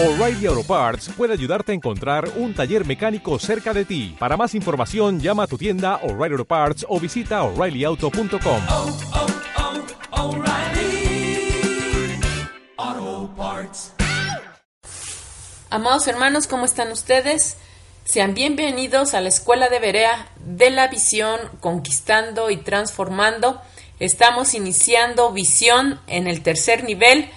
O'Reilly Auto Parts puede ayudarte a encontrar un taller mecánico cerca de ti. Para más información, llama a tu tienda O'Reilly Auto Parts o visita oreillyauto.com. oh, oh, Parts. Amados hermanos, ¿cómo están ustedes? Sean bienvenidos a la Escuela de Berea de la Visión, Conquistando y Transformando. Estamos iniciando visión en el tercer nivel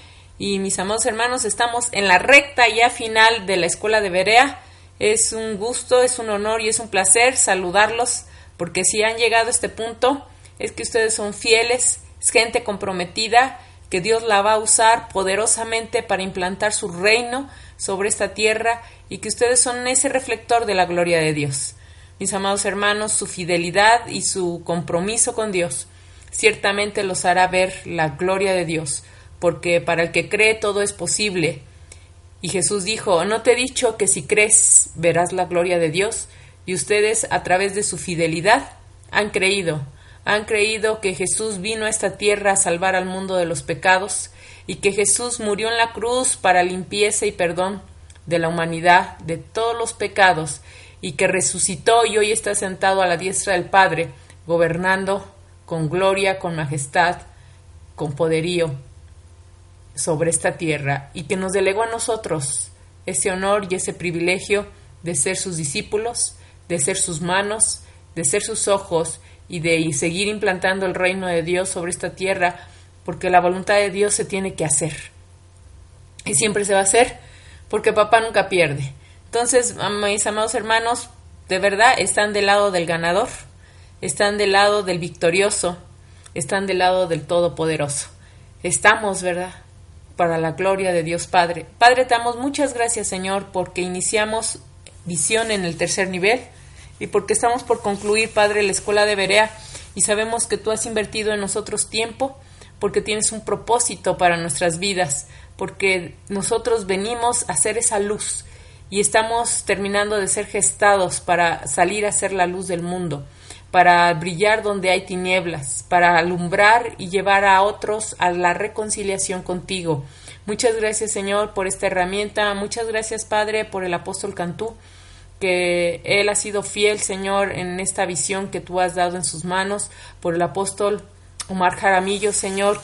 y mis amados hermanos, estamos en la recta ya final de la Escuela de Berea. Es un gusto, es un honor y es un placer saludarlos porque si han llegado a este punto es que ustedes son fieles, es gente comprometida, que Dios la va a usar poderosamente para implantar su reino sobre esta tierra y que ustedes son ese reflector de la gloria de Dios. Mis amados hermanos, su fidelidad y su compromiso con Dios ciertamente los hará ver la gloria de Dios, porque para el que cree todo es posible. Y Jesús dijo, ¿no te he dicho que si crees verás la gloria de Dios? Y ustedes, a través de su fidelidad, han creído, han creído que Jesús vino a esta tierra a salvar al mundo de los pecados y que Jesús murió en la cruz para limpieza y perdón de la humanidad, de todos los pecados, y que resucitó y hoy está sentado a la diestra del Padre, gobernando con gloria, con majestad, con poderío sobre esta tierra, y que nos delegó a nosotros ese honor y ese privilegio de ser sus discípulos, de ser sus manos, de ser sus ojos y de seguir implantando el reino de Dios sobre esta tierra, porque la voluntad de Dios se tiene que hacer. Y siempre se va a hacer, porque papá nunca pierde. Entonces, mis amados hermanos, de verdad están del lado del ganador, están del lado del victorioso, están del lado del todopoderoso. Estamos, ¿verdad? Para la gloria de Dios Padre. Padre, te damos muchas gracias, Señor, porque iniciamos visión en el tercer nivel y porque estamos por concluir, Padre, la escuela de Berea y sabemos que tú has invertido en nosotros tiempo porque tienes un propósito para nuestras vidas, porque nosotros venimos a ser esa luz y estamos terminando de ser gestados para salir a ser la luz del mundo, para brillar donde hay tinieblas, para alumbrar y llevar a otros a la reconciliación contigo. Muchas gracias Señor por esta herramienta, muchas gracias Padre por el apóstol Cantú, que él ha sido fiel Señor en esta visión que tú has dado en sus manos, por el apóstol Omar Jaramillo Señor,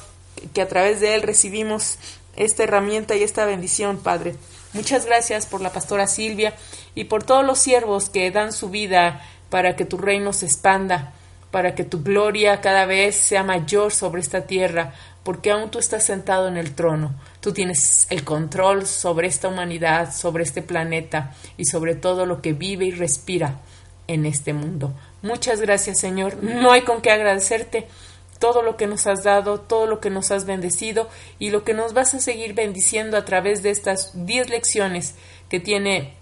que a través de él recibimos esta herramienta y esta bendición Padre. Muchas gracias por la pastora Silvia y por todos los siervos que dan su vida para que tu reino se expanda, para que tu gloria cada vez sea mayor sobre esta tierra, porque aún tú estás sentado en el trono. Tú tienes el control sobre esta humanidad, sobre este planeta y sobre todo lo que vive y respira en este mundo. Muchas gracias, Señor. No hay con qué agradecerte todo lo que nos has dado, todo lo que nos has bendecido y lo que nos vas a seguir bendiciendo a través de estas 10 lecciones que tiene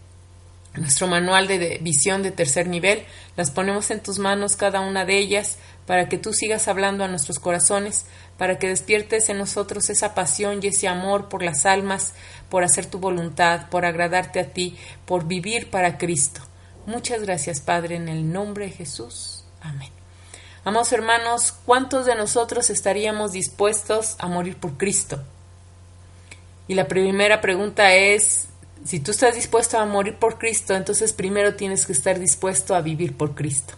nuestro manual de visión de tercer nivel. Las ponemos en tus manos cada una de ellas para que tú sigas hablando a nuestros corazones, para que despiertes en nosotros esa pasión y ese amor por las almas, por hacer tu voluntad, por agradarte a ti, por vivir para Cristo. Muchas gracias, Padre, en el nombre de Jesús. Amén. Amados hermanos, ¿cuántos de nosotros estaríamos dispuestos a morir por Cristo? Y la primera pregunta es, si tú estás dispuesto a morir por Cristo, entonces primero tienes que estar dispuesto a vivir por Cristo.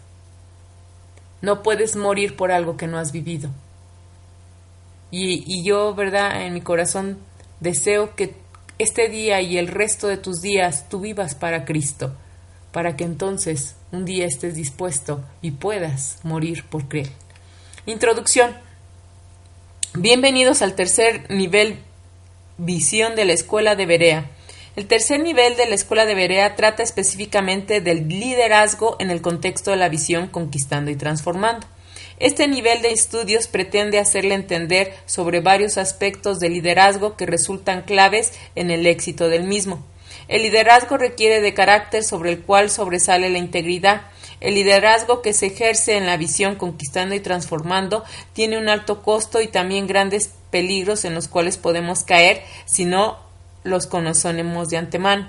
No puedes morir por algo que no has vivido. Y, yo, ¿verdad? En mi corazón deseo que este día y el resto de tus días tú vivas para Cristo, para que entonces un día estés dispuesto y puedas morir por Él. Introducción. Bienvenidos al tercer nivel visión de la Escuela de Berea. El tercer nivel de la Escuela de Berea trata específicamente del liderazgo en el contexto de la visión conquistando y transformando. Este nivel de estudios pretende hacerle entender sobre varios aspectos del liderazgo que resultan claves en el éxito del mismo. El liderazgo requiere de carácter sobre el cual sobresale la integridad. El liderazgo que se ejerce en la visión conquistando y transformando tiene un alto costo y también grandes peligros en los cuales podemos caer si no los conocemos de antemano.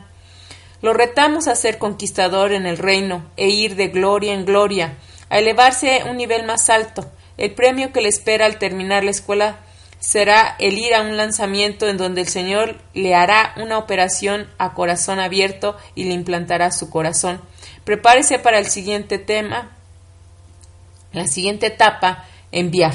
Lo retamos a ser conquistador en el reino e ir de gloria en gloria, a elevarse a un nivel más alto. El premio que le espera al terminar la escuela será el ir a un lanzamiento en donde el Señor le hará una operación a corazón abierto y le implantará su corazón. Prepárese para el siguiente tema, la siguiente etapa, enviar.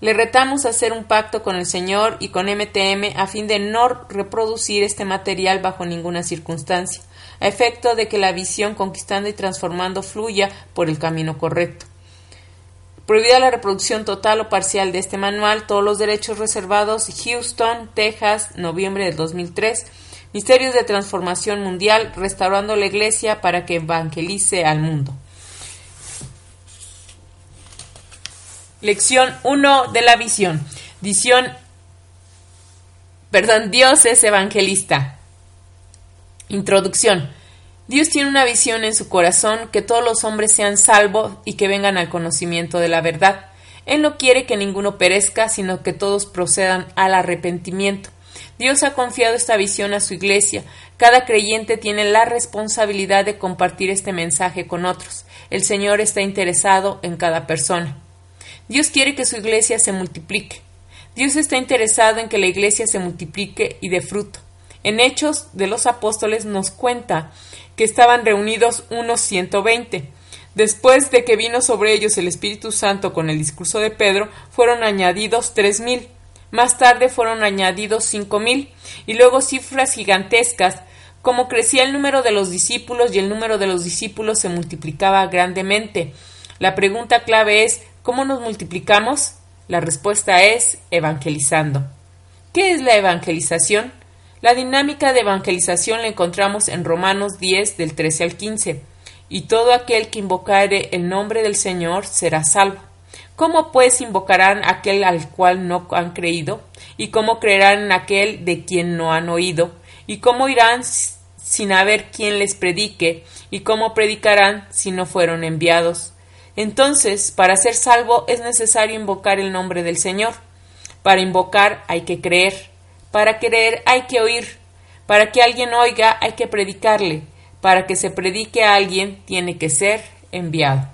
Le retamos a hacer un pacto con el Señor y con MTM a fin de no reproducir este material bajo ninguna circunstancia, a efecto de que la visión conquistando y transformando fluya por el camino correcto. Prohibida la reproducción total o parcial de este manual, todos los derechos reservados, Houston, Texas, noviembre del 2003. Misterios de transformación mundial, restaurando la iglesia para que evangelice al mundo. Lección 1 de la visión. Visión, perdón, Dios es evangelista. Introducción. Dios tiene una visión en su corazón que todos los hombres sean salvos y que vengan al conocimiento de la verdad. Él no quiere que ninguno perezca, sino que todos procedan al arrepentimiento. Dios ha confiado esta visión a su iglesia. Cada creyente tiene la responsabilidad de compartir este mensaje con otros. El Señor está interesado en cada persona. Dios quiere que su iglesia se multiplique. Dios está interesado en que la iglesia se multiplique y dé fruto. En Hechos de los Apóstoles nos cuenta que estaban reunidos unos 120. Después de que vino sobre ellos el Espíritu Santo con el discurso de Pedro, fueron añadidos tres mil. Más tarde fueron añadidos cinco mil, y luego cifras gigantescas. Como crecía el número de los discípulos y el número de los discípulos se multiplicaba grandemente. La pregunta clave es ¿cómo nos multiplicamos? La respuesta es evangelizando. ¿Qué es la evangelización? La dinámica de evangelización la encontramos en Romanos 10 del 13 al 15. Y todo aquel que invocare el nombre del Señor será salvo. ¿Cómo pues invocarán aquel al cual no han creído? ¿Y cómo creerán aquel de quien no han oído? ¿Y cómo irán sin haber quien les predique? ¿Y cómo predicarán si no fueron enviados? Entonces, para ser salvo es necesario invocar el nombre del Señor. Para invocar hay que creer. Para creer hay que oír. Para que alguien oiga hay que predicarle. Para que se predique a alguien tiene que ser enviado.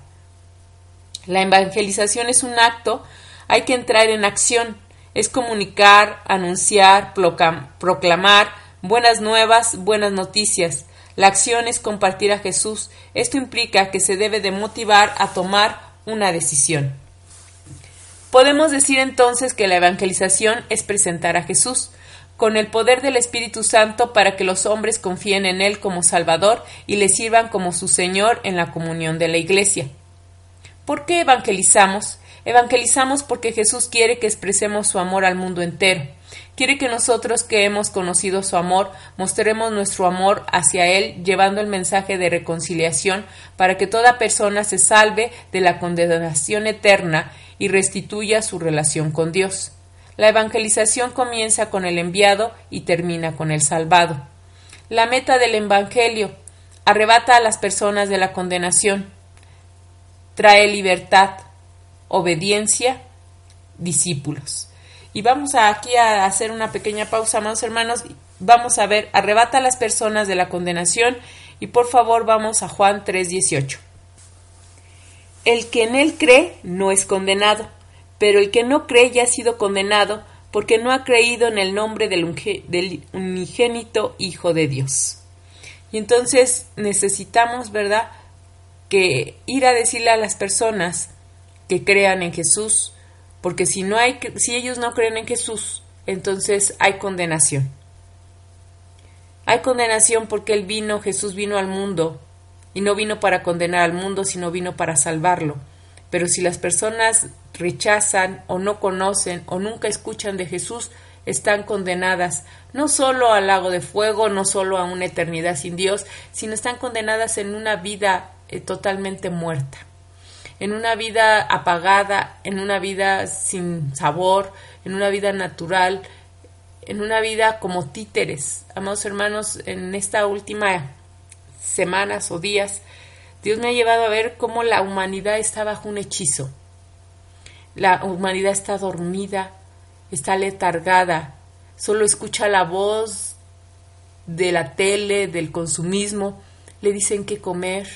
La evangelización es un acto, hay que entrar en acción, es comunicar, anunciar, proclamar buenas nuevas, buenas noticias. La acción es compartir a Jesús. Esto implica que se debe de motivar a tomar una decisión. Podemos decir entonces que la evangelización es presentar a Jesús con el poder del Espíritu Santo para que los hombres confíen en Él como Salvador y le sirvan como su Señor en la comunión de la Iglesia. ¿Por qué evangelizamos? Evangelizamos porque Jesús quiere que expresemos su amor al mundo entero. Quiere que nosotros que hemos conocido su amor mostremos nuestro amor hacia Él llevando el mensaje de reconciliación para que toda persona se salve de la condenación eterna y restituya su relación con Dios. La evangelización comienza con el enviado y termina con el salvado. La meta del Evangelio arrebata a las personas de la condenación, trae libertad, obediencia, discípulos. Y vamos aquí a hacer una pequeña pausa, amados hermanos. Vamos a ver, arrebata a las personas de la condenación y por favor vamos a Juan 3:18. El que en él cree no es condenado pero el que no cree ya ha sido condenado porque no ha creído en el nombre del, unigénito Hijo de Dios. Y entonces necesitamos, ¿verdad?, que ir a decirle a las personas que crean en Jesús, porque si no hay si ellos no creen en Jesús, entonces hay condenación. Hay condenación porque él vino, Jesús vino al mundo y no vino para condenar al mundo, sino vino para salvarlo. Pero si las personas rechazan o no conocen o nunca escuchan de Jesús, están condenadas no solo al lago de fuego, no solo a una eternidad sin Dios, sino están condenadas en una vida eh, totalmente muerta, en una vida apagada, en una vida sin sabor, en una vida natural, en una vida como títeres. Amados hermanos, en esta última semanas o días Dios me ha llevado a ver cómo la humanidad está bajo un hechizo. La humanidad está dormida, está letargada, solo escucha la voz de la tele, del consumismo, le dicen qué comer,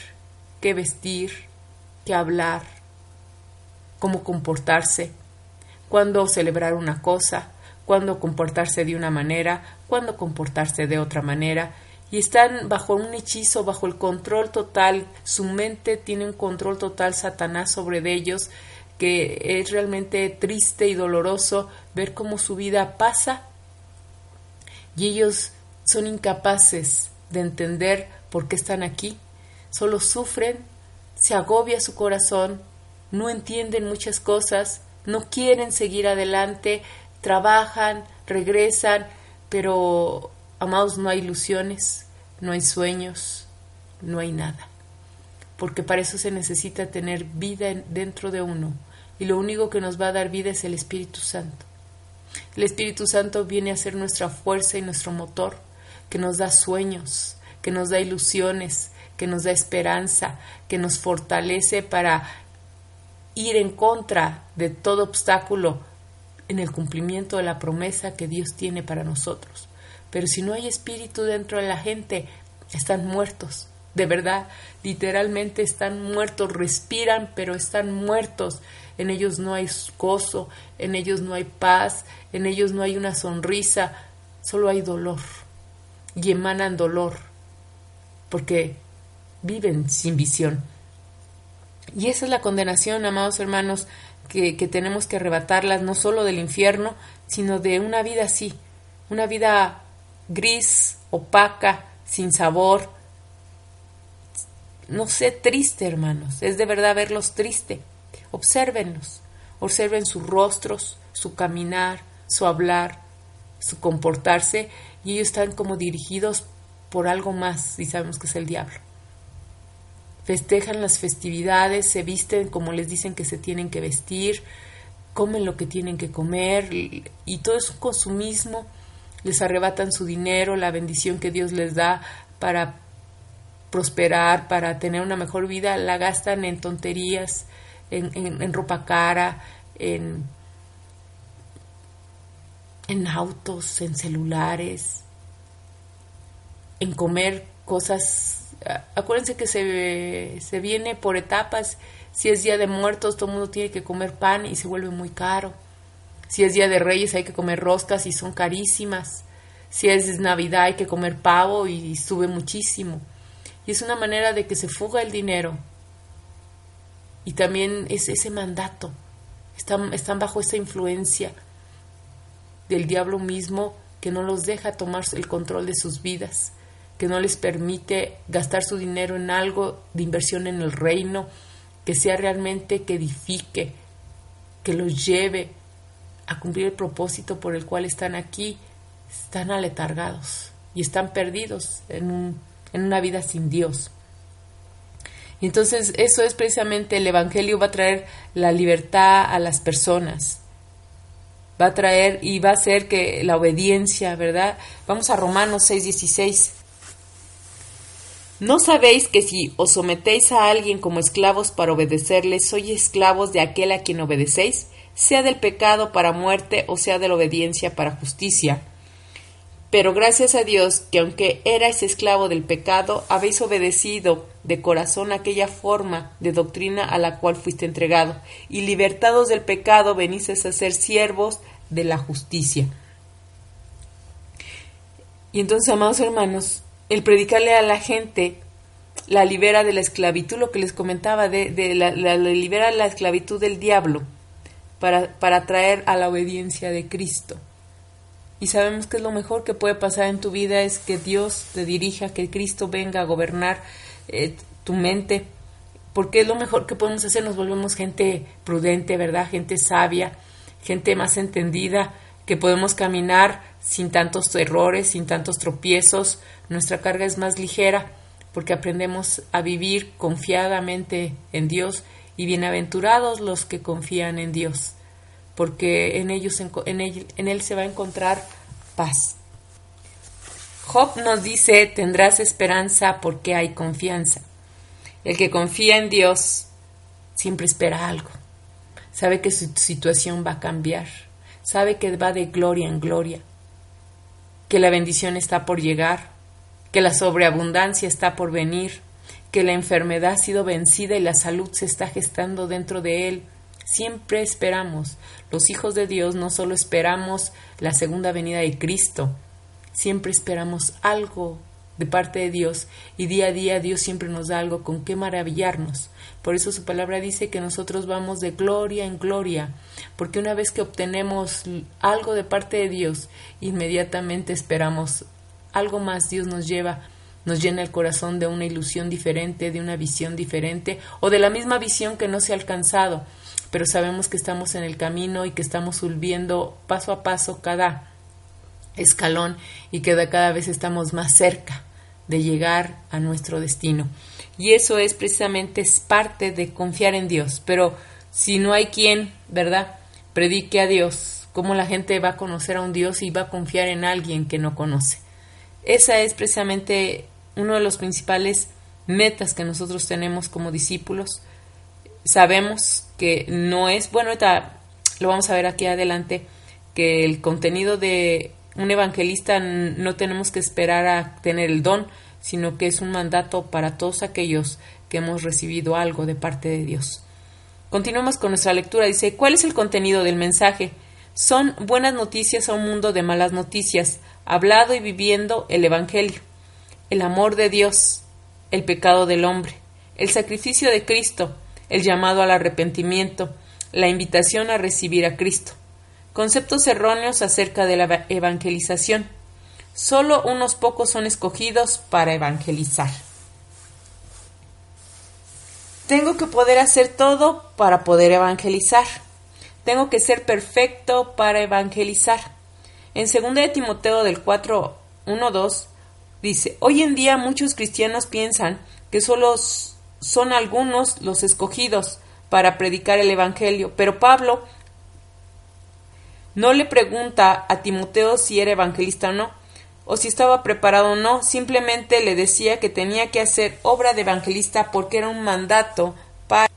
qué vestir, hablar, cómo comportarse. cuándo celebrar una cosa, cuándo comportarse de una manera, cuándo comportarse de otra manera, y están bajo un hechizo, bajo el control total, su mente tiene un control total Satanás sobre ellos, que es realmente triste y doloroso ver cómo su vida pasa. Y ellos son incapaces de entender por qué están aquí, solo sufren, se agobia su corazón, no entienden muchas cosas, no quieren seguir adelante, trabajan, regresan, pero amados no hay ilusiones, no hay sueños, no hay nada. Porque para eso se necesita tener vida dentro de uno. Y lo único que nos va a dar vida es el Espíritu Santo. El Espíritu Santo viene a ser nuestra fuerza y nuestro motor, que nos da sueños, que nos da ilusiones, que nos da esperanza, que nos fortalece para ir en contra de todo obstáculo en el cumplimiento de la promesa que Dios tiene para nosotros. Pero si no hay espíritu dentro de la gente, están muertos. De verdad, literalmente están muertos, respiran, pero están muertos. En ellos no hay gozo, en ellos no hay paz, en ellos no hay una sonrisa, solo hay dolor. Y emanan dolor, porque viven sin visión. Y esa es la condenación, amados hermanos, que, que tenemos que arrebatarlas no solo del infierno, sino de una vida así, una vida gris, opaca, sin sabor. No sé, triste, hermanos. Es de verdad verlos triste. Obsérvenlos. Observen sus rostros, su caminar, su hablar, su comportarse, y ellos están como dirigidos por algo más, y sabemos que es el diablo. Festejan las festividades, se visten como les dicen que se tienen que vestir, comen lo que tienen que comer, y todo es un consumismo les arrebatan su dinero, la bendición que Dios les da para prosperar, para tener una mejor vida, la gastan en tonterías, en, ropa cara, en, en autos, en celulares, en comer cosas. Acuérdense que se, se viene por etapas. Si es día de muertos, todo el mundo tiene que comer pan y se vuelve muy caro si es Día de Reyes hay que comer roscas y son carísimas. Si es Navidad hay que comer pavo y sube muchísimo. Y es una manera de que se fuga el dinero. Y también es ese mandato. Están, están bajo esa influencia del diablo mismo que no los deja tomar el control de sus vidas, que no les permite gastar su dinero en algo de inversión en el reino, que sea realmente que edifique, que los lleve a cumplir el propósito por el cual están aquí, están aletargados y están perdidos en, en una vida sin Dios. Y entonces eso es precisamente el Evangelio va a traer la libertad a las personas. Va a traer y va a hacer que la obediencia, ¿verdad? Vamos a Romanos 6:16. ¿No sabéis que si os sometéis a alguien como esclavos para obedecerle, sois esclavos de aquel a quien obedecéis? sea del pecado para muerte o sea de la obediencia para justicia. Pero gracias a Dios que aunque erais esclavo del pecado, habéis obedecido de corazón aquella forma de doctrina a la cual fuiste entregado, y libertados del pecado venís a ser siervos de la justicia. Y entonces, amados hermanos, el predicarle a la gente la libera de la esclavitud, lo que les comentaba, de, la, la libera la esclavitud del diablo para, para traer a la obediencia de Cristo. Y sabemos que es lo mejor que puede pasar en tu vida es que Dios te dirija, que Cristo venga a gobernar eh, tu mente, porque es lo mejor que podemos hacer, nos volvemos gente prudente, ¿verdad? Gente sabia, gente más entendida, que podemos caminar sin tantos errores, sin tantos tropiezos, nuestra carga es más ligera, porque aprendemos a vivir confiadamente en Dios y bienaventurados los que confían en Dios, porque en, ellos, en, él, en Él se va a encontrar paz. Job nos dice, tendrás esperanza porque hay confianza. El que confía en Dios siempre espera algo. Sabe que su situación va a cambiar. Sabe que va de gloria en gloria. Que la bendición está por llegar. Que la sobreabundancia está por venir que la enfermedad ha sido vencida y la salud se está gestando dentro de él. Siempre esperamos. Los hijos de Dios no solo esperamos la segunda venida de Cristo, siempre esperamos algo de parte de Dios y día a día Dios siempre nos da algo con qué maravillarnos. Por eso su palabra dice que nosotros vamos de gloria en gloria, porque una vez que obtenemos algo de parte de Dios, inmediatamente esperamos algo más. Dios nos lleva, nos llena el corazón de una ilusión diferente, de una visión diferente o de la misma visión que no se ha alcanzado, pero sabemos que estamos en el camino y que estamos subiendo paso a paso cada escalón y que cada vez estamos más cerca de llegar a nuestro destino. Y eso es precisamente es parte de confiar en Dios. Pero si no hay quien, ¿verdad?, predique a Dios, ¿cómo la gente va a conocer a un Dios y va a confiar en alguien que no conoce? Esa es precisamente uno de los principales metas que nosotros tenemos como discípulos. Sabemos que no es, bueno, lo vamos a ver aquí adelante, que el contenido de un evangelista no tenemos que esperar a tener el don, sino que es un mandato para todos aquellos que hemos recibido algo de parte de Dios. Continuamos con nuestra lectura. Dice, ¿cuál es el contenido del mensaje? Son buenas noticias a un mundo de malas noticias, hablado y viviendo el Evangelio, el amor de Dios, el pecado del hombre, el sacrificio de Cristo, el llamado al arrepentimiento, la invitación a recibir a Cristo. Conceptos erróneos acerca de la evangelización. Solo unos pocos son escogidos para evangelizar. Tengo que poder hacer todo para poder evangelizar. Tengo que ser perfecto para evangelizar. En 2 de Timoteo del 4, 1, 2 dice, hoy en día muchos cristianos piensan que solo son algunos los escogidos para predicar el Evangelio, pero Pablo no le pregunta a Timoteo si era evangelista o no, o si estaba preparado o no, simplemente le decía que tenía que hacer obra de evangelista porque era un mandato para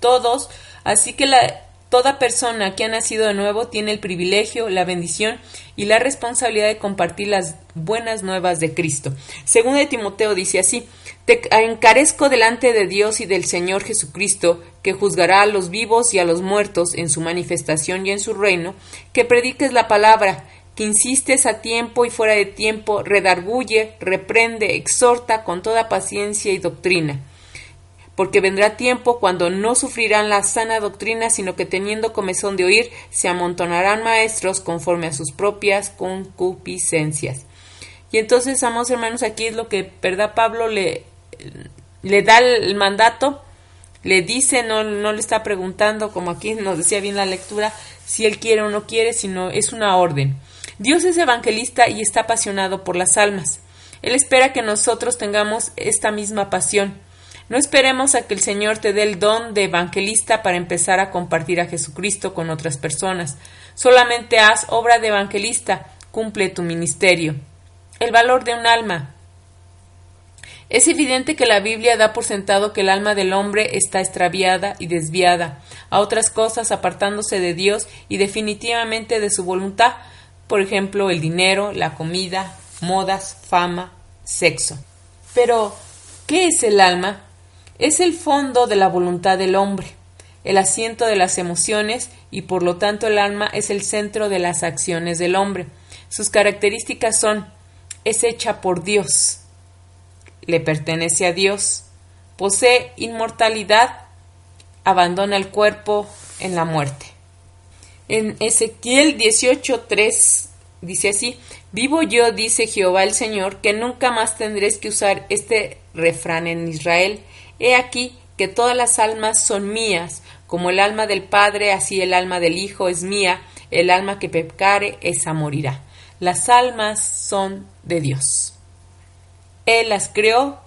todos, así que la, toda persona que ha nacido de nuevo tiene el privilegio, la bendición y la responsabilidad de compartir las buenas nuevas de Cristo. Según de Timoteo dice así, te encarezco delante de Dios y del Señor Jesucristo, que juzgará a los vivos y a los muertos en su manifestación y en su reino, que prediques la palabra, que insistes a tiempo y fuera de tiempo, redarguye, reprende, exhorta con toda paciencia y doctrina. Porque vendrá tiempo cuando no sufrirán la sana doctrina, sino que teniendo comezón de oír, se amontonarán maestros conforme a sus propias concupiscencias. Y entonces, amados hermanos, aquí es lo que, ¿verdad? Pablo le, le da el mandato, le dice, no, no le está preguntando, como aquí nos decía bien la lectura, si él quiere o no quiere, sino es una orden. Dios es evangelista y está apasionado por las almas. Él espera que nosotros tengamos esta misma pasión. No esperemos a que el Señor te dé el don de evangelista para empezar a compartir a Jesucristo con otras personas. Solamente haz obra de evangelista, cumple tu ministerio. El valor de un alma. Es evidente que la Biblia da por sentado que el alma del hombre está extraviada y desviada a otras cosas, apartándose de Dios y definitivamente de su voluntad, por ejemplo, el dinero, la comida, modas, fama, sexo. Pero, ¿qué es el alma? Es el fondo de la voluntad del hombre, el asiento de las emociones y por lo tanto el alma es el centro de las acciones del hombre. Sus características son es hecha por Dios, le pertenece a Dios, posee inmortalidad, abandona el cuerpo en la muerte. En Ezequiel 18:3 dice así, Vivo yo, dice Jehová el Señor, que nunca más tendréis que usar este refrán en Israel. He aquí que todas las almas son mías, como el alma del Padre, así el alma del Hijo es mía, el alma que pecare, esa morirá. Las almas son de Dios. Él las creó,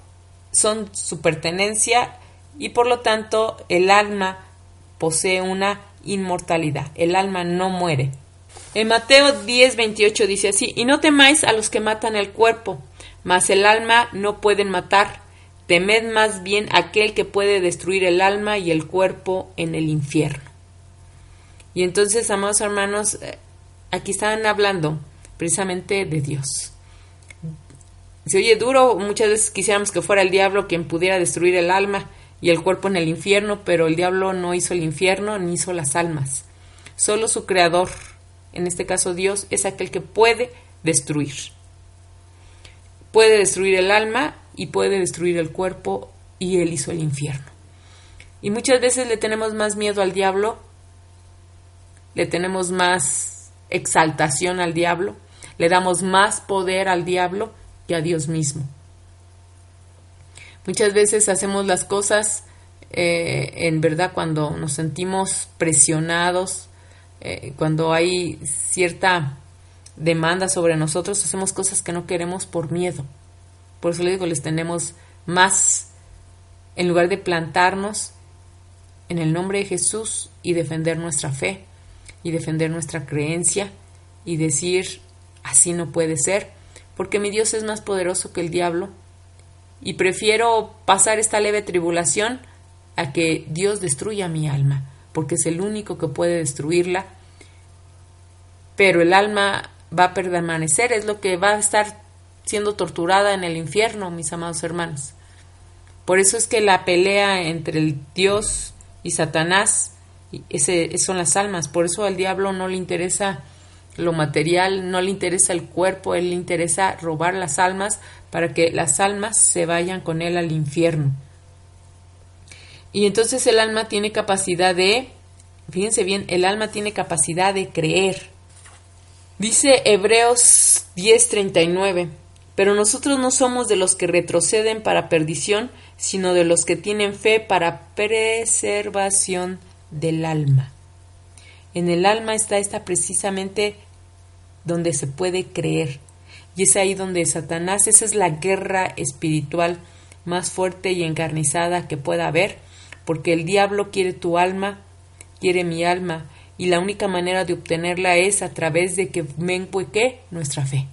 son su pertenencia y por lo tanto el alma posee una inmortalidad. El alma no muere. En Mateo 10, 28 dice así, y no temáis a los que matan el cuerpo, mas el alma no pueden matar. Temed más bien aquel que puede destruir el alma y el cuerpo en el infierno. Y entonces, amados hermanos, eh, aquí están hablando precisamente de Dios. Se oye duro, muchas veces quisiéramos que fuera el diablo quien pudiera destruir el alma y el cuerpo en el infierno, pero el diablo no hizo el infierno ni hizo las almas. Solo su creador, en este caso Dios, es aquel que puede destruir. Puede destruir el alma y puede destruir el cuerpo y él hizo el infierno. Y muchas veces le tenemos más miedo al diablo, le tenemos más exaltación al diablo, le damos más poder al diablo que a Dios mismo. Muchas veces hacemos las cosas eh, en verdad cuando nos sentimos presionados, eh, cuando hay cierta demanda sobre nosotros, hacemos cosas que no queremos por miedo. Por eso le digo, les tenemos más, en lugar de plantarnos en el nombre de Jesús y defender nuestra fe y defender nuestra creencia y decir, así no puede ser, porque mi Dios es más poderoso que el diablo y prefiero pasar esta leve tribulación a que Dios destruya mi alma, porque es el único que puede destruirla. Pero el alma va a permanecer, es lo que va a estar siendo torturada en el infierno, mis amados hermanos. Por eso es que la pelea entre el Dios y Satanás ese, son las almas. Por eso al diablo no le interesa lo material, no le interesa el cuerpo, él le interesa robar las almas para que las almas se vayan con él al infierno. Y entonces el alma tiene capacidad de, fíjense bien, el alma tiene capacidad de creer. Dice Hebreos 10:39, pero nosotros no somos de los que retroceden para perdición, sino de los que tienen fe para preservación del alma. En el alma está esta precisamente donde se puede creer. Y es ahí donde Satanás, esa es la guerra espiritual más fuerte y encarnizada que pueda haber, porque el diablo quiere tu alma, quiere mi alma, y la única manera de obtenerla es a través de que mengue qué? Nuestra fe,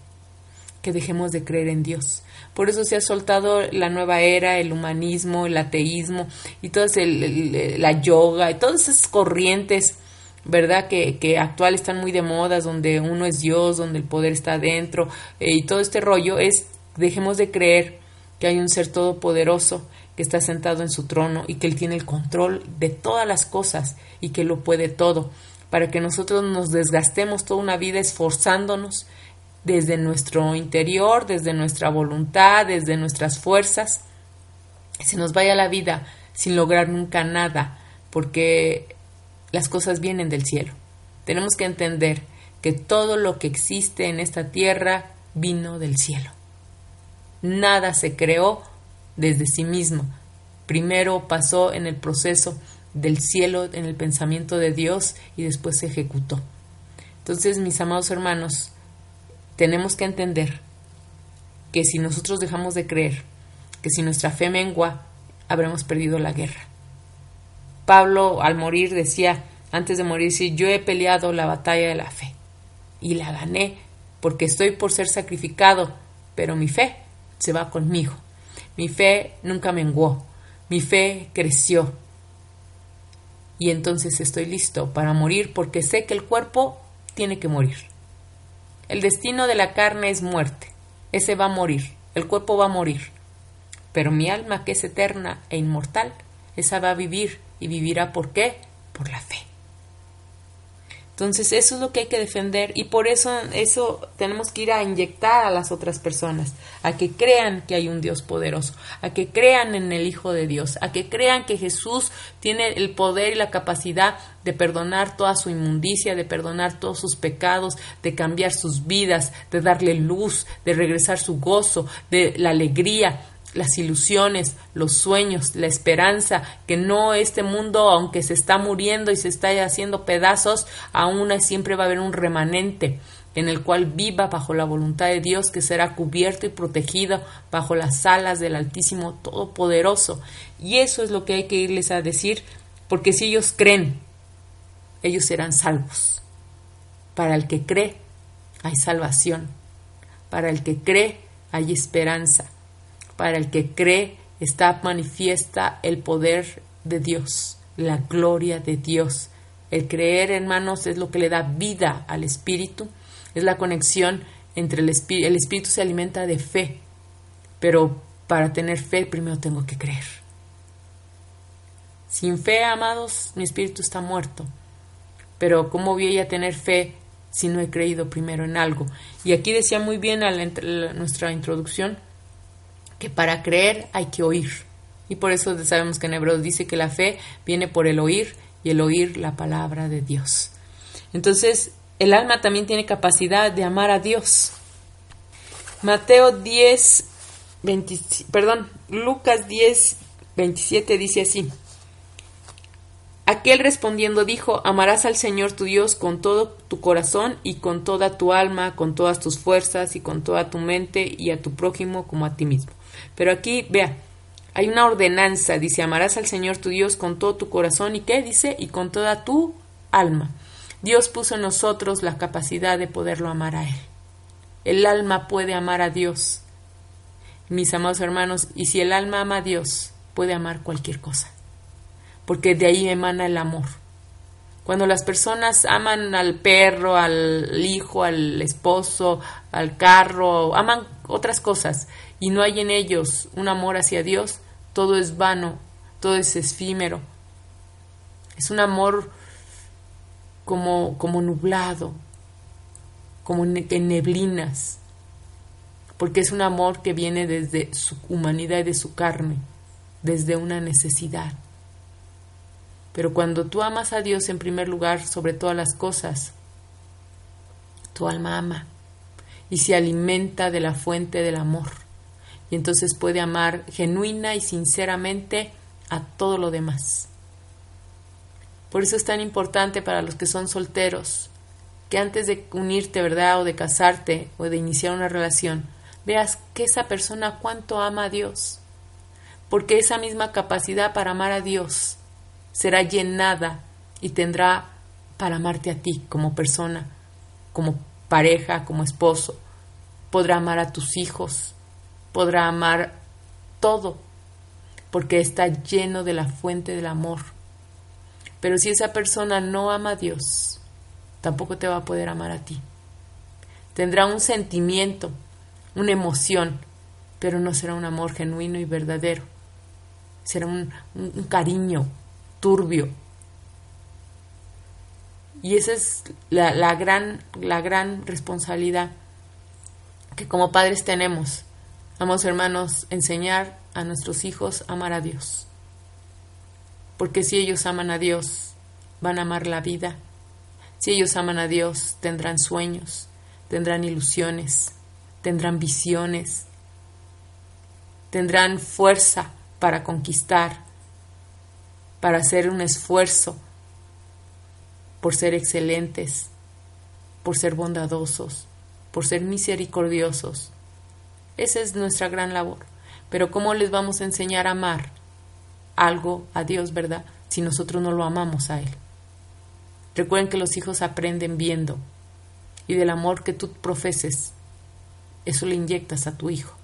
que dejemos de creer en Dios. Por eso se ha soltado la nueva era, el humanismo, el ateísmo y toda la yoga y todas esas corrientes ¿verdad? Que, que actual están muy de moda, donde uno es Dios, donde el poder está dentro, eh, y todo este rollo es, dejemos de creer que hay un ser todopoderoso que está sentado en su trono y que él tiene el control de todas las cosas y que lo puede todo, para que nosotros nos desgastemos toda una vida esforzándonos desde nuestro interior, desde nuestra voluntad, desde nuestras fuerzas, se nos vaya la vida sin lograr nunca nada, porque las cosas vienen del cielo. Tenemos que entender que todo lo que existe en esta tierra vino del cielo. Nada se creó desde sí mismo. Primero pasó en el proceso del cielo, en el pensamiento de Dios y después se ejecutó. Entonces, mis amados hermanos, tenemos que entender que si nosotros dejamos de creer, que si nuestra fe mengua, habremos perdido la guerra. Pablo al morir decía, antes de morir, sí, yo he peleado la batalla de la fe y la gané porque estoy por ser sacrificado, pero mi fe se va conmigo. Mi fe nunca menguó, mi fe creció. Y entonces estoy listo para morir porque sé que el cuerpo tiene que morir. El destino de la carne es muerte. Ese va a morir, el cuerpo va a morir. Pero mi alma, que es eterna e inmortal, esa va a vivir y vivirá por qué? Por la fe. Entonces eso es lo que hay que defender y por eso eso tenemos que ir a inyectar a las otras personas, a que crean que hay un Dios poderoso, a que crean en el Hijo de Dios, a que crean que Jesús tiene el poder y la capacidad de perdonar toda su inmundicia, de perdonar todos sus pecados, de cambiar sus vidas, de darle luz, de regresar su gozo, de la alegría, las ilusiones, los sueños, la esperanza, que no este mundo, aunque se está muriendo y se está haciendo pedazos, aún siempre va a haber un remanente en el cual viva bajo la voluntad de Dios, que será cubierto y protegido bajo las alas del Altísimo Todopoderoso. Y eso es lo que hay que irles a decir, porque si ellos creen, ellos serán salvos. Para el que cree, hay salvación. Para el que cree, hay esperanza. Para el que cree está manifiesta el poder de Dios, la gloria de Dios. El creer, hermanos, es lo que le da vida al espíritu, es la conexión entre el espíritu. El espíritu se alimenta de fe, pero para tener fe primero tengo que creer. Sin fe, amados, mi espíritu está muerto. Pero ¿cómo voy a tener fe si no he creído primero en algo? Y aquí decía muy bien a nuestra introducción que para creer hay que oír. Y por eso sabemos que en Hebreos dice que la fe viene por el oír y el oír la palabra de Dios. Entonces, el alma también tiene capacidad de amar a Dios. Mateo 10, perdón, Lucas 10, 27 dice así. Aquel respondiendo dijo, amarás al Señor tu Dios con todo tu corazón y con toda tu alma, con todas tus fuerzas y con toda tu mente y a tu prójimo como a ti mismo. Pero aquí, vea, hay una ordenanza, dice, amarás al Señor tu Dios con todo tu corazón y qué dice, y con toda tu alma. Dios puso en nosotros la capacidad de poderlo amar a Él. El alma puede amar a Dios. Mis amados hermanos, y si el alma ama a Dios, puede amar cualquier cosa porque de ahí emana el amor. Cuando las personas aman al perro, al hijo, al esposo, al carro, aman otras cosas y no hay en ellos un amor hacia Dios, todo es vano, todo es efímero. Es un amor como, como nublado, como en neblinas, porque es un amor que viene desde su humanidad y de su carne, desde una necesidad. Pero cuando tú amas a Dios en primer lugar sobre todas las cosas, tu alma ama y se alimenta de la fuente del amor. Y entonces puede amar genuina y sinceramente a todo lo demás. Por eso es tan importante para los que son solteros que antes de unirte, ¿verdad? O de casarte o de iniciar una relación, veas que esa persona cuánto ama a Dios. Porque esa misma capacidad para amar a Dios será llenada y tendrá para amarte a ti como persona, como pareja, como esposo. Podrá amar a tus hijos, podrá amar todo, porque está lleno de la fuente del amor. Pero si esa persona no ama a Dios, tampoco te va a poder amar a ti. Tendrá un sentimiento, una emoción, pero no será un amor genuino y verdadero. Será un, cariño, turbio. Y esa es la, gran, la gran responsabilidad que como padres tenemos. Vamos, hermanos, enseñar a nuestros hijos a amar a Dios. Porque si ellos aman a Dios, van a amar la vida. Si ellos aman a Dios, tendrán sueños, tendrán ilusiones, tendrán visiones, tendrán fuerza para conquistar, para hacer un esfuerzo por ser excelentes, por ser bondadosos, por ser misericordiosos. Esa es nuestra gran labor. Pero ¿cómo les vamos a enseñar a amar algo a Dios, verdad? Si nosotros no lo amamos a Él. Recuerden que los hijos aprenden viendo y del amor que tú profeses, eso le inyectas a tu hijo.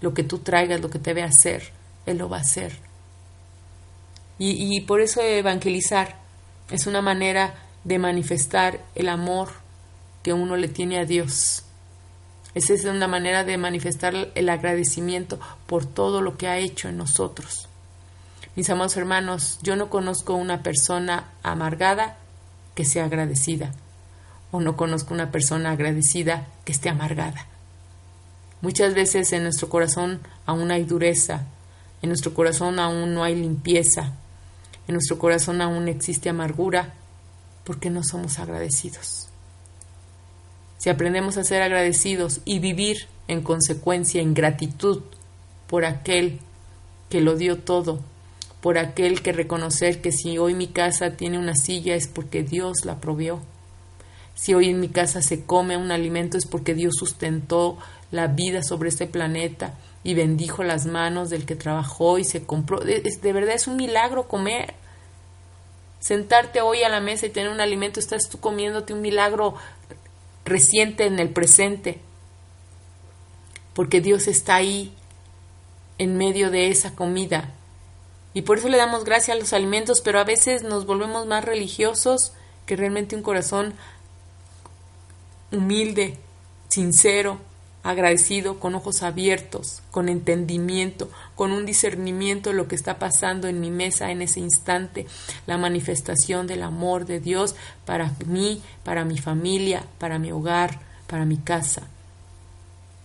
Lo que tú traigas, lo que te ve hacer, Él lo va a hacer. Y, por eso evangelizar es una manera de manifestar el amor que uno le tiene a Dios. Esa es una manera de manifestar el agradecimiento por todo lo que ha hecho en nosotros. Mis amados hermanos, yo no conozco una persona amargada que sea agradecida, o no conozco una persona agradecida que esté amargada. Muchas veces en nuestro corazón aún hay dureza, en nuestro corazón aún no hay limpieza, en nuestro corazón aún existe amargura porque no somos agradecidos. Si aprendemos a ser agradecidos y vivir en consecuencia, en gratitud por aquel que lo dio todo, por aquel que reconocer que si hoy mi casa tiene una silla es porque Dios la provió. Si hoy en mi casa se come un alimento es porque Dios sustentó la vida sobre este planeta y bendijo las manos del que trabajó y se compró. De, de verdad es un milagro comer sentarte hoy a la mesa y tener un alimento, estás tú comiéndote un milagro reciente en el presente, porque Dios está ahí en medio de esa comida. Y por eso le damos gracias a los alimentos, pero a veces nos volvemos más religiosos que realmente un corazón humilde, sincero, agradecido, con ojos abiertos, con entendimiento, con un discernimiento lo que está pasando en mi mesa en ese instante, la manifestación del amor de Dios para mí, para mi familia, para mi hogar, para mi casa.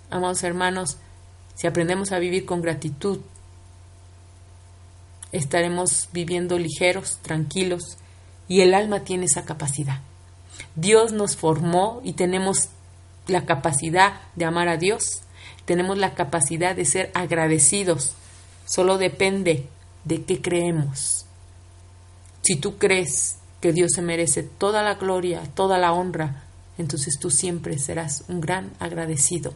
Amados hermanos, si aprendemos a vivir con gratitud, estaremos viviendo ligeros, tranquilos, y el alma tiene esa capacidad. Dios nos formó y tenemos la capacidad de amar a Dios, tenemos la capacidad de ser agradecidos. Solo depende de qué creemos. Si tú crees que Dios se merece toda la gloria, toda la honra, entonces tú siempre serás un gran agradecido.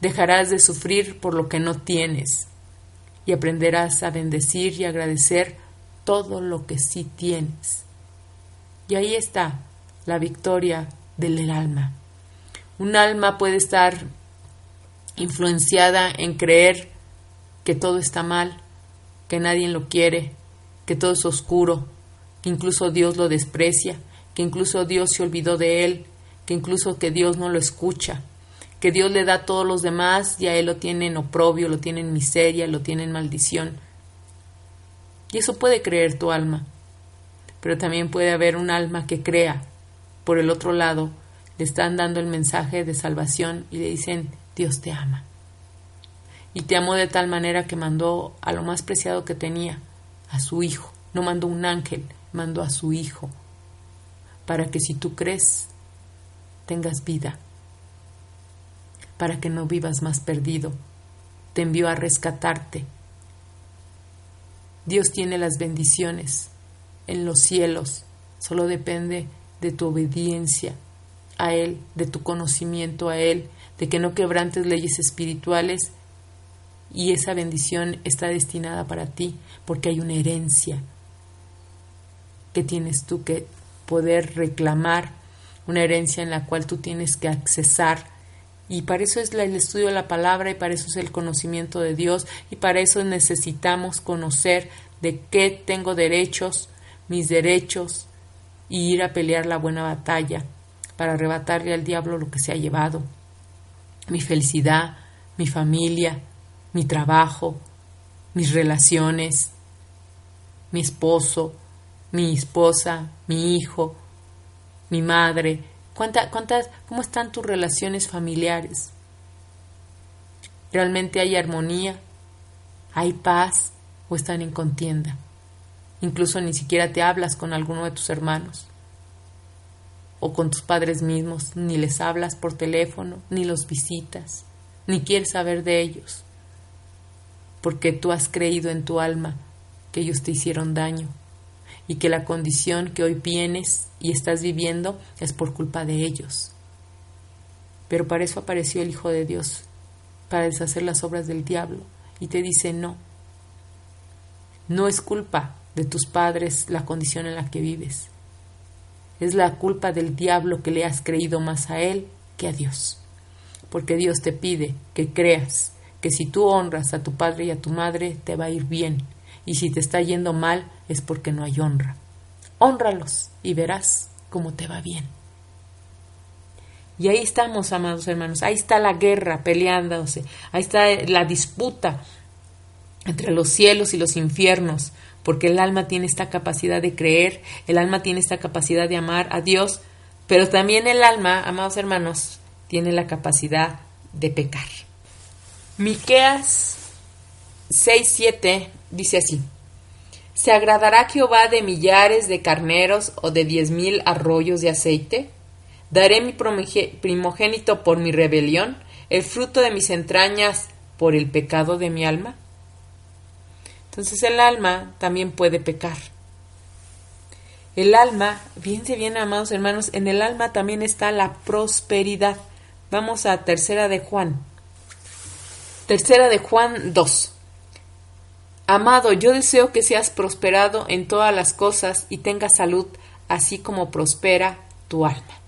Dejarás de sufrir por lo que no tienes y aprenderás a bendecir y agradecer todo lo que sí tienes. Y ahí está la victoria del alma. Un alma puede estar influenciada en creer que todo está mal, que nadie lo quiere, que todo es oscuro, que incluso Dios lo desprecia, que incluso Dios se olvidó de él, que incluso que Dios no lo escucha, que Dios le da a todos los demás y a él lo tiene en oprobio, lo tiene en miseria, lo tiene en maldición. Y eso puede creer tu alma, pero también puede haber un alma que crea por el otro lado le están dando el mensaje de salvación y le dicen, Dios te ama. Y te amó de tal manera que mandó a lo más preciado que tenía, a su hijo. No mandó un ángel, mandó a su hijo, para que si tú crees, tengas vida, para que no vivas más perdido. Te envió a rescatarte. Dios tiene las bendiciones en los cielos, solo depende de tu obediencia a Él, de tu conocimiento a Él, de que no quebrantes leyes espirituales y esa bendición está destinada para ti porque hay una herencia que tienes tú que poder reclamar, una herencia en la cual tú tienes que accesar. Y para eso es el estudio de la palabra y para eso es el conocimiento de Dios y para eso necesitamos conocer de qué tengo derechos, mis derechos y ir a pelear la buena batalla para arrebatarle al diablo lo que se ha llevado, mi felicidad, mi familia, mi trabajo, mis relaciones, mi esposo, mi esposa, mi hijo, mi madre. ¿Cuántas, ¿Cómo están tus relaciones familiares? ¿Realmente hay armonía? ¿Hay paz? ¿O están en contienda? Incluso ni siquiera te hablas con alguno de tus hermanos o con tus padres mismos, ni les hablas por teléfono, ni los visitas, ni quieres saber de ellos, porque tú has creído en tu alma que ellos te hicieron daño y que la condición que hoy vienes y estás viviendo es por culpa de ellos. Pero para eso apareció el Hijo de Dios, para deshacer las obras del diablo, y te dice no. No es culpa de tus padres la condición en la que vives es la culpa del diablo que le has creído más a él que a Dios. Porque Dios te pide que creas que si tú honras a tu padre y a tu madre te va a ir bien, y si te está yendo mal es porque no hay honra. Honralos y verás cómo te va bien. Y ahí estamos, amados hermanos, ahí está la guerra peleándose, ahí está la disputa entre los cielos y los infiernos, porque el alma tiene esta capacidad de creer, el alma tiene esta capacidad de amar a Dios, pero también el alma, amados hermanos, tiene la capacidad de pecar. Miqueas 6:7 dice así: ¿Se agradará Jehová de millares de carneros o de diez mil arroyos de aceite? ¿Daré mi primogénito por mi rebelión, el fruto de mis entrañas por el pecado de mi alma? Entonces el alma también puede pecar. El alma, fíjense bien, amados hermanos, en el alma también está la prosperidad. Vamos a tercera de Juan. Tercera de Juan 2. Amado, yo deseo que seas prosperado en todas las cosas y tengas salud, así como prospera tu alma.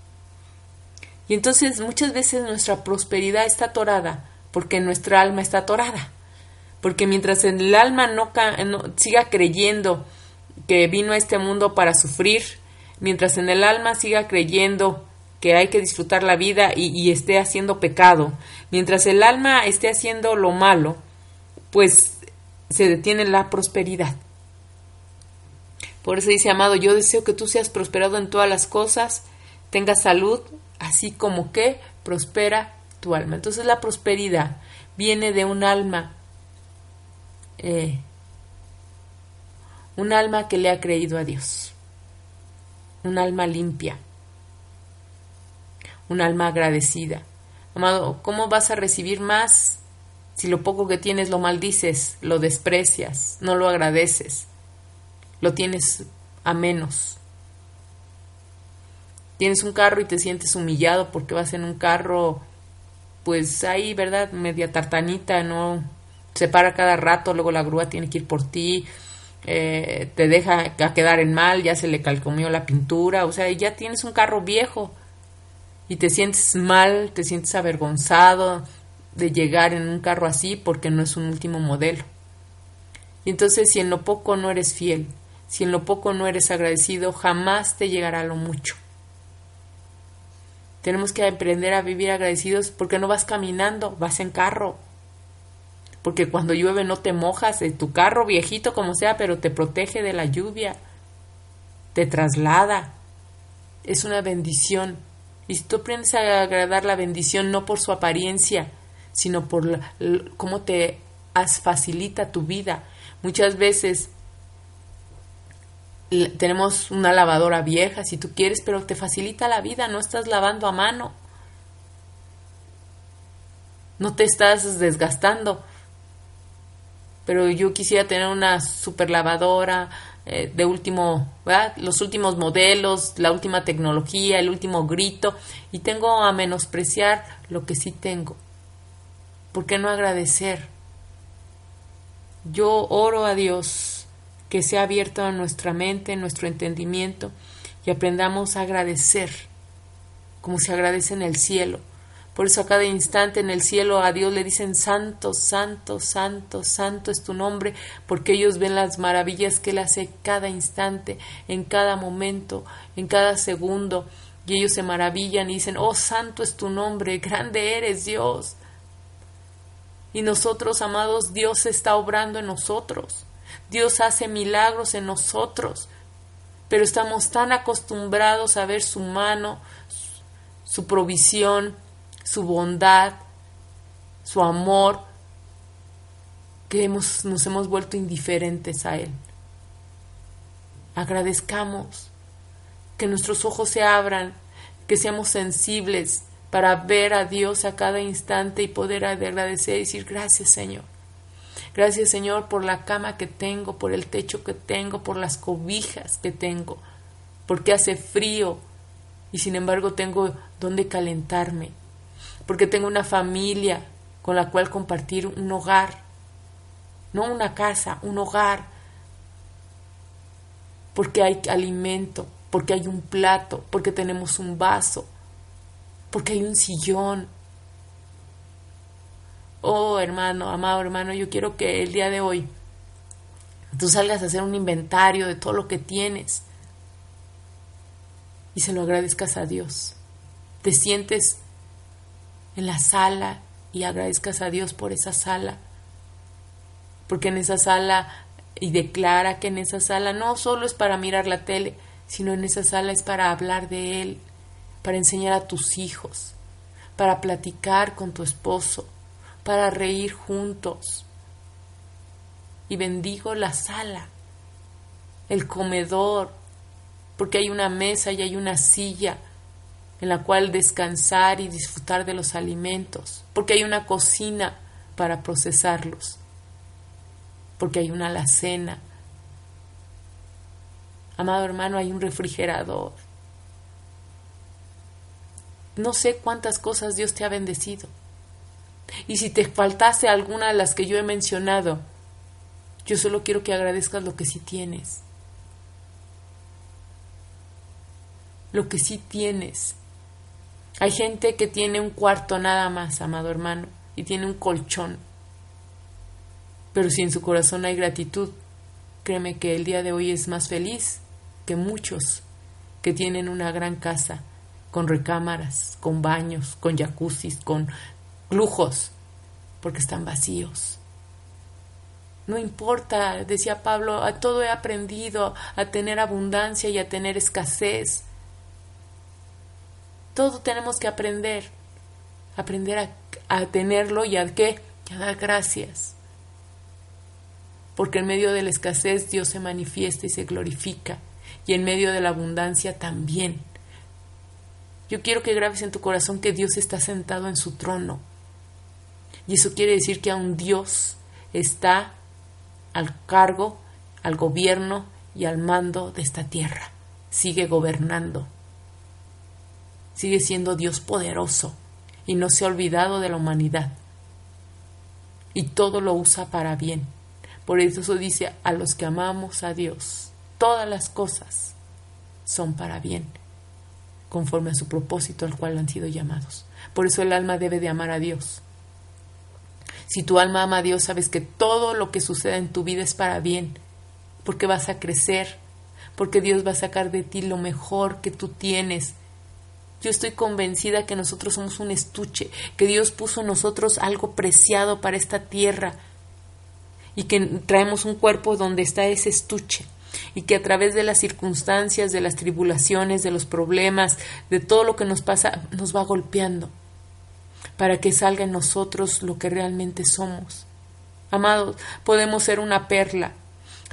Y entonces muchas veces nuestra prosperidad está atorada porque nuestra alma está atorada porque mientras el alma no, siga creyendo que vino a este mundo para sufrir, mientras en el alma siga creyendo que hay que disfrutar la vida y, esté haciendo pecado. Mientras el alma esté haciendo lo malo, pues se detiene la prosperidad. Por eso dice, amado, yo deseo que tú seas prosperado en todas las cosas, tengas salud, así como que prospera tu alma. Entonces la prosperidad viene de un alma, eh, un alma que le ha creído a Dios, un alma limpia, un alma agradecida. Amado, ¿cómo vas a recibir más si lo poco que tienes lo maldices, lo desprecias, no lo agradeces, lo tienes a menos? Tienes un carro y te sientes humillado porque vas en un carro, pues ahí, ¿verdad? Media tartanita, ¿no? Se para cada rato, luego la grúa tiene que ir por ti, eh, te deja a quedar en mal, ya se le calcomió la pintura, o sea, ya tienes un carro viejo y te sientes mal, te sientes avergonzado de llegar en un carro así porque no es un último modelo. Y entonces si en lo poco no eres fiel, si en lo poco no eres agradecido, jamás te llegará lo mucho. Tenemos que aprender a vivir agradecidos porque no vas caminando, vas en carro. Porque cuando llueve no te mojas, de tu carro viejito como sea, pero te protege de la lluvia, te traslada. Es una bendición y si tú aprendes a agradar la bendición no por su apariencia, sino por cómo te facilita tu vida. Muchas veces tenemos una lavadora vieja, si tú quieres, pero te facilita la vida, no estás lavando a mano. No te estás desgastando. Pero yo quisiera tener una super lavadora, eh, de último, los últimos modelos, la última tecnología, el último grito, y tengo a menospreciar lo que sí tengo. ¿Por qué no agradecer? Yo oro a Dios que sea abierto a nuestra mente, nuestro entendimiento, y aprendamos a agradecer, como se agradece en el cielo por eso a cada instante en el cielo a Dios le dicen santo, santo, santo, santo es tu nombre, porque ellos ven las maravillas que Él hace cada instante, en cada momento, en cada segundo. Y ellos se maravillan y dicen, oh santo es tu nombre, grande eres Dios. Y nosotros, amados, Dios está obrando en nosotros. Dios hace milagros en nosotros. Pero estamos tan acostumbrados a ver su mano, su provisión, su bondad, su amor, que hemos, nos hemos vuelto indiferentes a Él. Agradezcamos, que nuestros ojos se abran, que seamos sensibles para ver a Dios a cada instante y poder agradecer y decir gracias Señor. Gracias Señor por la cama que tengo, por el techo que tengo, por las cobijas que tengo, porque hace frío y sin embargo tengo donde calentarme porque tengo una familia con la cual compartir un hogar, no una casa, un hogar, porque hay alimento, porque hay un plato, porque tenemos un vaso, porque hay un sillón. Oh, hermano, amado hermano, yo quiero que el día de hoy tú salgas a hacer un inventario de todo lo que tienes y se lo agradezcas a Dios. Te sientes en la sala y agradezcas a Dios por esa sala. Porque en esa sala, y declara que en esa sala no solo es para mirar la tele, sino en esa sala es para hablar de Él, para enseñar a tus hijos, para platicar con tu esposo, para reír juntos. Y bendigo la sala, el comedor, porque hay una mesa y hay una silla en la cual descansar y disfrutar de los alimentos, porque hay una cocina para procesarlos, porque hay una alacena. Amado hermano, hay un refrigerador. No sé cuántas cosas Dios te ha bendecido. Y si te faltase alguna de las que yo he mencionado, yo solo quiero que agradezcas lo que sí tienes. Lo que sí tienes. Hay gente que tiene un cuarto nada más, amado hermano, y tiene un colchón. Pero si en su corazón hay gratitud, créeme que el día de hoy es más feliz que muchos que tienen una gran casa con recámaras, con baños, con jacuzzis, con lujos, porque están vacíos. No importa, decía Pablo, a todo he aprendido, a tener abundancia y a tener escasez. Todo tenemos que aprender, aprender a, tenerlo y a qué, y a dar gracias. Porque en medio de la escasez Dios se manifiesta y se glorifica, y en medio de la abundancia también. Yo quiero que grabes en tu corazón que Dios está sentado en su trono. Y eso quiere decir que aún Dios está al cargo, al gobierno y al mando de esta tierra. Sigue gobernando. Sigue siendo Dios poderoso y no se ha olvidado de la humanidad. Y todo lo usa para bien. Por eso dice, a los que amamos a Dios, todas las cosas son para bien, conforme a su propósito al cual han sido llamados. Por eso el alma debe de amar a Dios si tu alma ama a Dios, sabes que todo lo que suceda en tu vida es para bien, porque vas a crecer, porque Dios va a sacar de ti lo mejor que tú tienes. Yo estoy convencida que nosotros somos un estuche, que Dios puso en nosotros algo preciado para esta tierra y que traemos un cuerpo donde está ese estuche y que a través de las circunstancias, de las tribulaciones, de los problemas, de todo lo que nos pasa, nos va golpeando para que salga en nosotros lo que realmente somos. Amados, podemos ser una perla,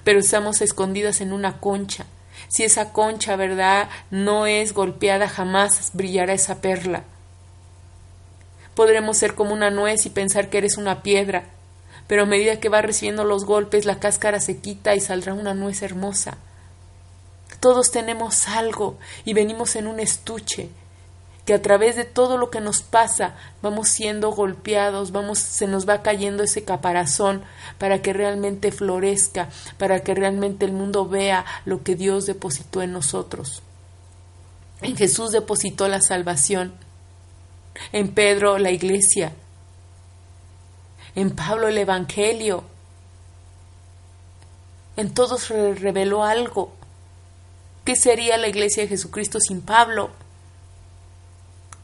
pero estamos escondidas en una concha. Si esa concha, verdad, no es golpeada, jamás brillará esa perla. Podremos ser como una nuez y pensar que eres una piedra, pero a medida que va recibiendo los golpes, la cáscara se quita y saldrá una nuez hermosa. Todos tenemos algo y venimos en un estuche, que a través de todo lo que nos pasa vamos siendo golpeados, vamos se nos va cayendo ese caparazón para que realmente florezca, para que realmente el mundo vea lo que Dios depositó en nosotros. En Jesús depositó la salvación, en Pedro la iglesia, en Pablo el evangelio. En todos reveló algo. ¿Qué sería la iglesia de Jesucristo sin Pablo?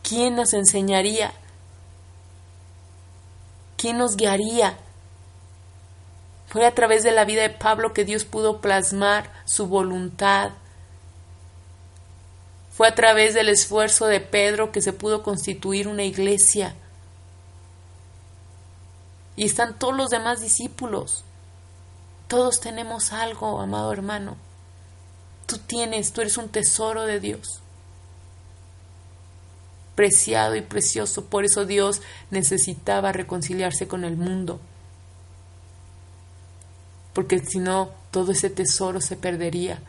¿Quién nos enseñaría? ¿Quién nos guiaría? Fue a través de la vida de Pablo que Dios pudo plasmar su voluntad. Fue a través del esfuerzo de Pedro que se pudo constituir una iglesia. Y están todos los demás discípulos. Todos tenemos algo, amado hermano. Tú tienes, tú eres un tesoro de Dios preciado y precioso. Por eso Dios necesitaba reconciliarse con el mundo. Porque si no, todo ese tesoro se perdería.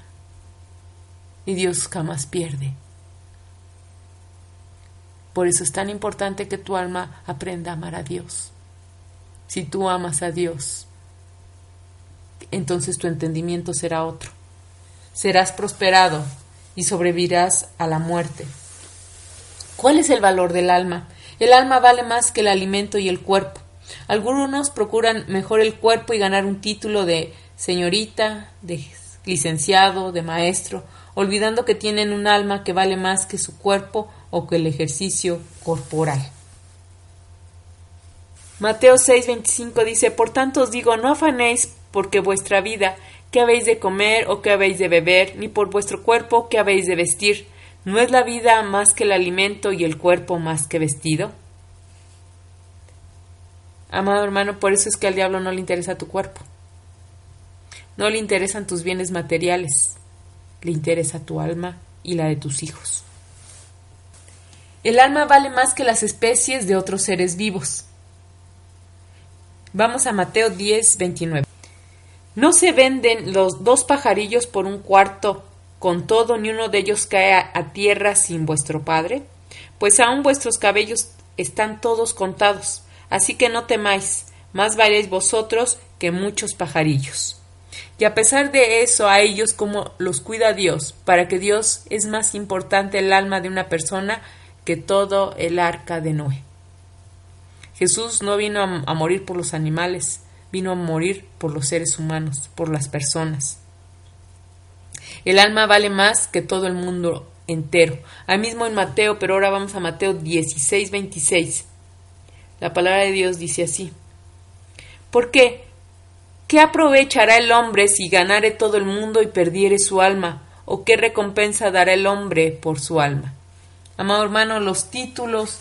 Y Dios jamás pierde. Por eso es tan importante que tu alma aprenda a amar a Dios. Si tú amas a Dios, entonces tu entendimiento será otro. Serás prosperado y sobrevivirás a la muerte. ¿Cuál es el valor del alma? El alma vale más que el alimento y el cuerpo. Algunos procuran mejor el cuerpo y ganar un título de señorita, de licenciado, de maestro, olvidando que tienen un alma que vale más que su cuerpo o que el ejercicio corporal. Mateo 6:25 dice, Por tanto os digo, no afanéis porque vuestra vida, qué habéis de comer o qué habéis de beber, ni por vuestro cuerpo, qué habéis de vestir. ¿No es la vida más que el alimento y el cuerpo más que vestido? Amado hermano, por eso es que al diablo no le interesa tu cuerpo. No le interesan tus bienes materiales, le interesa tu alma y la de tus hijos. El alma vale más que las especies de otros seres vivos. Vamos a Mateo 10, 29. No se venden los dos pajarillos por un cuarto con todo ni uno de ellos cae a tierra sin vuestro Padre? Pues aun vuestros cabellos están todos contados, así que no temáis, más valéis vosotros que muchos pajarillos. Y a pesar de eso, a ellos como los cuida Dios, para que Dios es más importante el alma de una persona que todo el arca de Noé. Jesús no vino a, a morir por los animales, vino a morir por los seres humanos, por las personas. El alma vale más que todo el mundo entero. Ahí mismo en Mateo, pero ahora vamos a Mateo 16, 26. La palabra de Dios dice así. ¿Por qué? ¿Qué aprovechará el hombre si ganare todo el mundo y perdiere su alma? ¿O qué recompensa dará el hombre por su alma? Amado hermano, los títulos,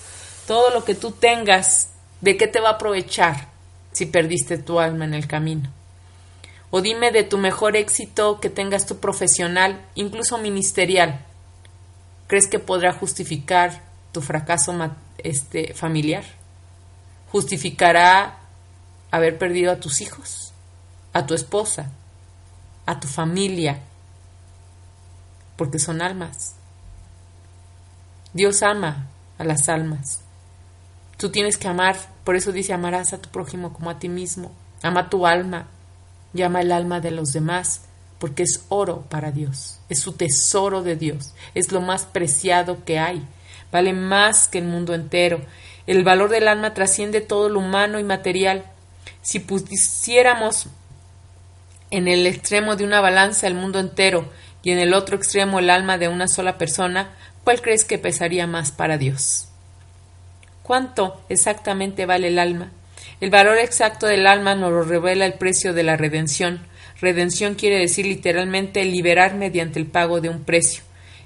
todo lo que tú tengas, ¿de qué te va a aprovechar si perdiste tu alma en el camino? O dime de tu mejor éxito que tengas tu profesional, incluso ministerial. ¿Crees que podrá justificar tu fracaso este, familiar? ¿Justificará haber perdido a tus hijos, a tu esposa, a tu familia? Porque son almas. Dios ama a las almas. Tú tienes que amar, por eso dice amarás a tu prójimo como a ti mismo. Ama tu alma, llama el alma de los demás, porque es oro para Dios, es su tesoro de Dios, es lo más preciado que hay, vale más que el mundo entero. El valor del alma trasciende todo lo humano y material. Si pusiéramos en el extremo de una balanza el mundo entero y en el otro extremo el alma de una sola persona, ¿cuál crees que pesaría más para Dios? ¿Cuánto exactamente vale el alma? El valor exacto del alma nos lo revela el precio de la redención. Redención quiere decir literalmente liberar mediante el pago de un precio.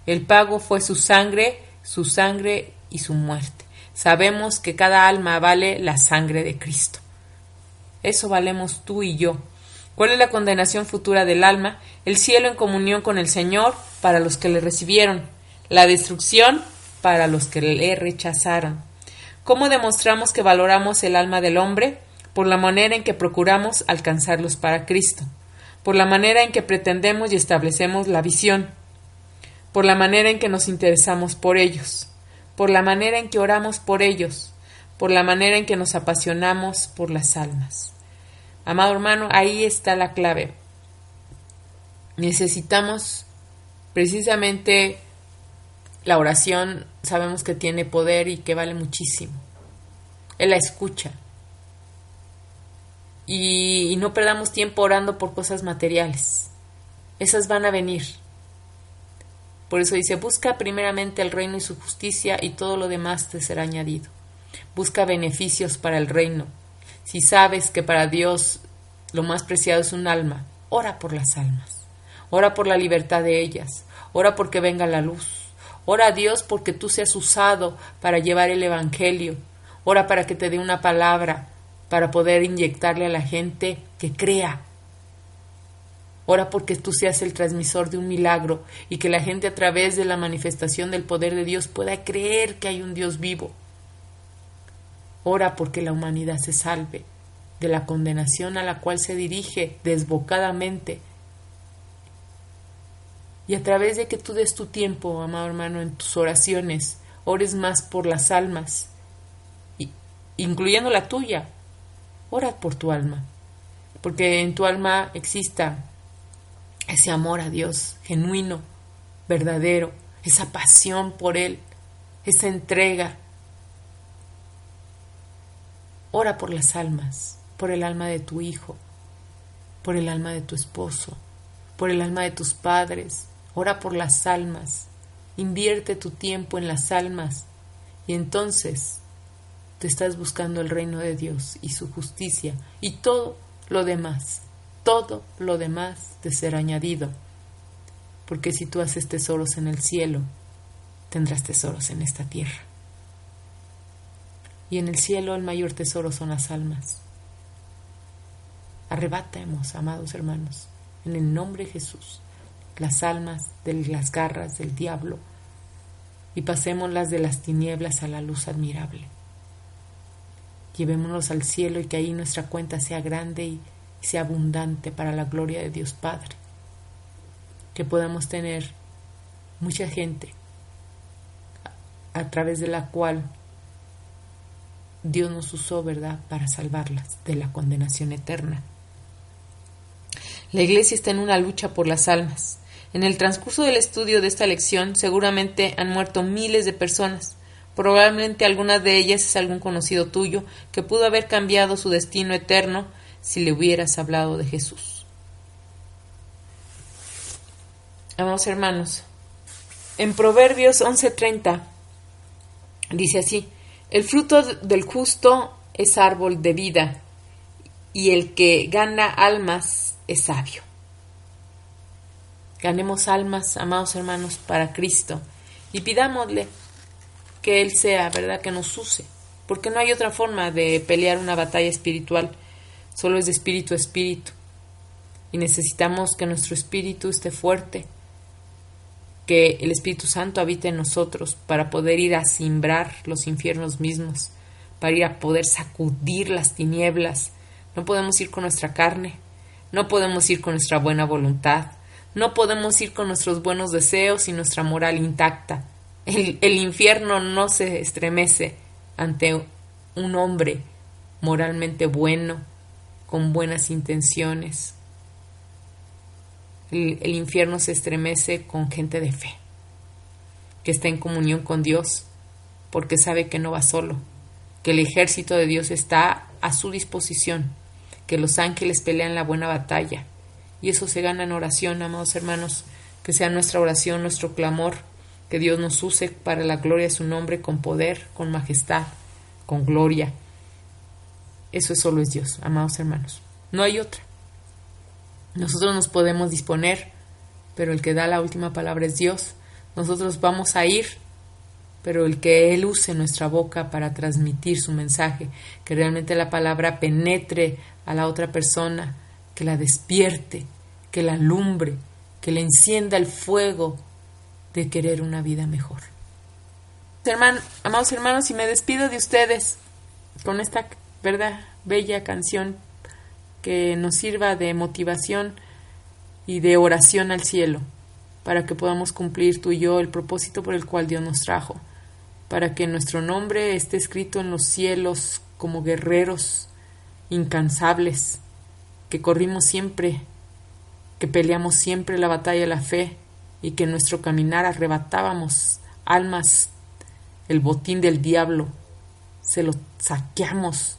El pago fue su sangre, su sangre y su muerte. Sabemos que cada alma vale la sangre de Cristo. Eso valemos tú y yo. ¿Cuál es la condenación futura del alma? El cielo en comunión con el Señor para los que le recibieron, la destrucción para los que le rechazaron. ¿Cómo demostramos que valoramos el alma del hombre? Por la manera en que procuramos alcanzarlos para Cristo, por la manera en que pretendemos y establecemos la visión, por la manera en que nos interesamos por ellos, por la manera en que oramos por ellos, por la manera en que nos apasionamos por las almas. Amado hermano, ahí está la clave. Necesitamos precisamente la oración sabemos que tiene poder y que vale muchísimo. Él la escucha. Y, no perdamos tiempo orando por cosas materiales. Esas van a venir. Por eso dice, busca primeramente el reino y su justicia y todo lo demás te será añadido. Busca beneficios para el reino. Si sabes que para Dios lo más preciado es un alma, ora por las almas. Ora por la libertad de ellas. Ora porque venga la luz. Ora a Dios porque tú seas usado para llevar el Evangelio. Ora para que te dé una palabra para poder inyectarle a la gente que crea. Ora porque tú seas el transmisor de un milagro y que la gente a través de la manifestación del poder de Dios pueda creer que hay un Dios vivo. Ora porque la humanidad se salve de la condenación a la cual se dirige desbocadamente y a través de que tú des tu tiempo, amado hermano, en tus oraciones, ores más por las almas, incluyendo la tuya. Ora por tu alma, porque en tu alma exista ese amor a Dios genuino, verdadero, esa pasión por Él, esa entrega. Ora por las almas, por el alma de tu hijo, por el alma de tu esposo, por el alma de tus padres, ora por las almas, invierte tu tiempo en las almas y entonces te estás buscando el reino de Dios y su justicia y todo lo demás, todo lo demás te será añadido. Porque si tú haces tesoros en el cielo, tendrás tesoros en esta tierra. Y en el cielo el mayor tesoro son las almas. Arrebatemos, amados hermanos, en el nombre de Jesús las almas de las garras del diablo y pasémoslas de las tinieblas a la luz admirable. Llevémonos al cielo y que ahí nuestra cuenta sea grande y sea abundante para la gloria de Dios Padre. Que podamos tener mucha gente a, través de la cual Dios nos usó, ¿verdad?, para salvarlas de la condenación eterna. La iglesia está en una lucha por las almas. En el transcurso del estudio de esta lección seguramente han muerto miles de personas. Probablemente alguna de ellas es algún conocido tuyo que pudo haber cambiado su destino eterno si le hubieras hablado de Jesús. Amados hermanos, En Proverbios 11:30 dice así, el fruto del justo es árbol de vida y el que gana almas es sabio. Ganemos almas, amados hermanos, para Cristo. Y pidámosle que Él sea, ¿verdad?, que nos use, porque no hay otra forma de pelear una batalla espiritual, solo es de espíritu a espíritu. Y necesitamos que nuestro espíritu esté fuerte, que el Espíritu Santo habite en nosotros para poder ir a simbrar los infiernos mismos, para ir a poder sacudir las tinieblas. No podemos ir con nuestra carne, no podemos ir con nuestra buena voluntad, no podemos ir con nuestros buenos deseos y nuestra moral intacta. El, infierno no se estremece ante un hombre moralmente bueno, con buenas intenciones. El, el, infierno se estremece con gente de fe, que está en comunión con Dios, porque sabe que no va solo, que el ejército de Dios está a su disposición, que los ángeles pelean la buena batalla, y eso se gana en oración, amados hermanos, que sea nuestra oración, nuestro clamor, que Dios nos use para la gloria de su nombre con poder, con majestad, con gloria. Eso solo es Dios, amados hermanos. No hay otra. Nosotros nos podemos disponer, pero el que da la última palabra es Dios. Nosotros vamos a ir, pero el que Él use nuestra boca para transmitir su mensaje, que realmente la palabra penetre a la otra persona, que la despierte, que la alumbre, que le encienda el fuego de querer una vida mejor. Herman, amados hermanos, y me despido de ustedes con esta verdad bella canción que nos sirva de motivación y de oración al cielo, para que podamos cumplir tú y yo el propósito por el cual Dios nos trajo, para que nuestro nombre esté escrito en los cielos como guerreros incansables, que corrimos siempre, que peleamos siempre la batalla de la fe y que en nuestro caminar arrebatábamos almas, el botín del diablo, se lo saqueamos,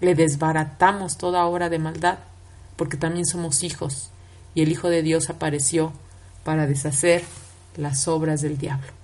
le desbaratamos toda obra de maldad, porque también somos hijos, y el Hijo de Dios apareció para deshacer las obras del diablo.